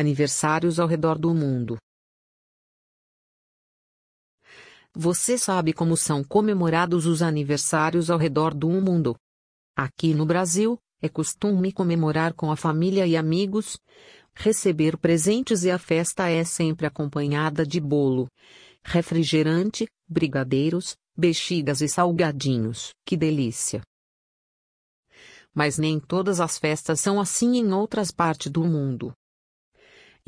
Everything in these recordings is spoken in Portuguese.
Aniversários ao redor do mundo. Você sabe como são comemorados os aniversários ao redor do mundo? Aqui no Brasil, é costume comemorar com a família e amigos, receber presentes e a festa é sempre acompanhada de bolo, refrigerante, brigadeiros, bexigas e salgadinhos. Que delícia! Mas nem todas as festas são assim em outras partes do mundo.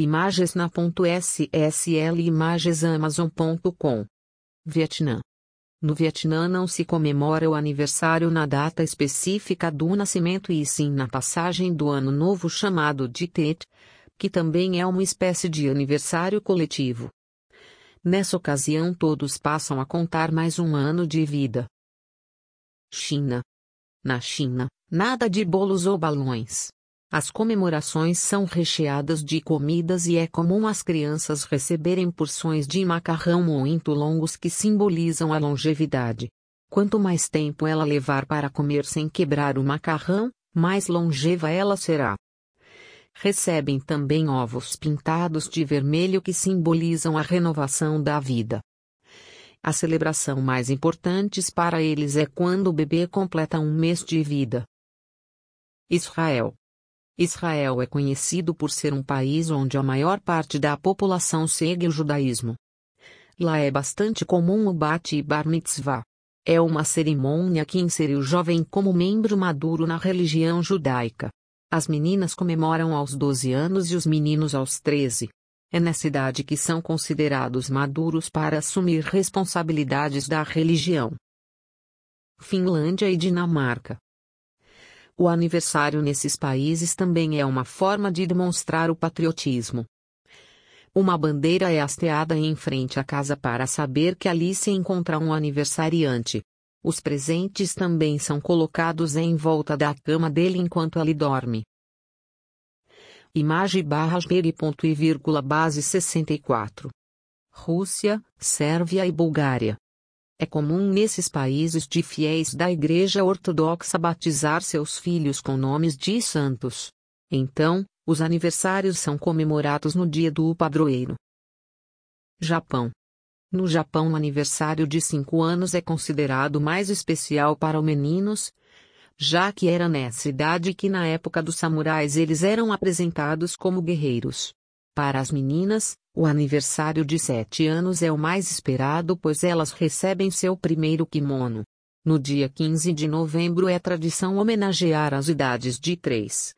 Imagens na .ssl e imagensamazon.com. Vietnã. No Vietnã não se comemora o aniversário na data específica do nascimento e sim na passagem do ano novo chamado de Tet, que também é uma espécie de aniversário coletivo. Nessa ocasião todos passam a contar mais um ano de vida. China. Na China, nada de bolos ou balões. As comemorações são recheadas de comidas e é comum as crianças receberem porções de macarrão muito longos que simbolizam a longevidade. Quanto mais tempo ela levar para comer sem quebrar o macarrão, mais longeva ela será. Recebem também ovos pintados de vermelho que simbolizam a renovação da vida. A celebração mais importante para eles é quando o bebê completa um mês de vida. Israel Israel é conhecido por ser um país onde a maior parte da população segue o judaísmo. Lá é bastante comum o Bat e Bar Mitzvah. É uma cerimônia que insere o jovem como membro maduro na religião judaica. As meninas comemoram aos 12 anos e os meninos aos 13. É nessa idade que são considerados maduros para assumir responsabilidades da religião. Finlândia e Dinamarca o aniversário nesses países também é uma forma de demonstrar o patriotismo. Uma bandeira é hasteada em frente à casa para saber que ali se encontra um aniversariante. Os presentes também são colocados em volta da cama dele enquanto ele dorme. Imagem barra e vírgula base 64. Rússia, Sérvia e Bulgária. É comum nesses países de fiéis da Igreja Ortodoxa batizar seus filhos com nomes de santos. Então, os aniversários são comemorados no dia do padroeiro. Japão. No Japão, o aniversário de 5 anos é considerado mais especial para os meninos, já que era nessa idade que na época dos samurais eles eram apresentados como guerreiros. Para as meninas, o aniversário de sete anos é o mais esperado pois elas recebem seu primeiro kimono. No dia 15 de novembro é tradição homenagear as idades de 3,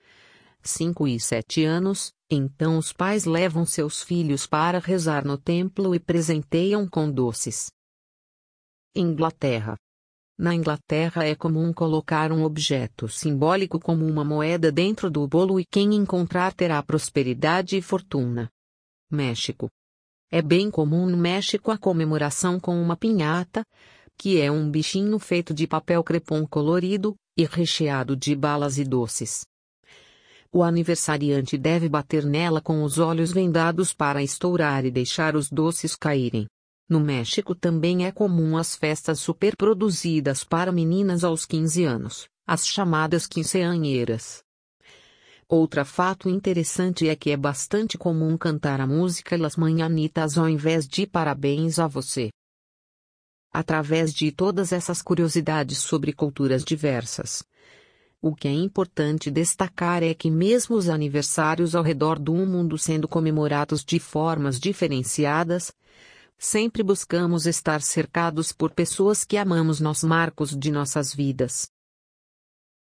5 e 7 anos, então os pais levam seus filhos para rezar no templo e presenteiam com doces. Inglaterra na Inglaterra é comum colocar um objeto simbólico como uma moeda dentro do bolo e quem encontrar terá prosperidade e fortuna. México. É bem comum no México a comemoração com uma pinhata, que é um bichinho feito de papel crepom colorido, e recheado de balas e doces. O aniversariante deve bater nela com os olhos vendados para estourar e deixar os doces caírem. No México também é comum as festas superproduzidas para meninas aos 15 anos, as chamadas quinceanheiras. Outra fato interessante é que é bastante comum cantar a música Las Manhanitas ao invés de Parabéns a você. Através de todas essas curiosidades sobre culturas diversas. O que é importante destacar é que mesmo os aniversários ao redor do mundo sendo comemorados de formas diferenciadas, Sempre buscamos estar cercados por pessoas que amamos nos marcos de nossas vidas.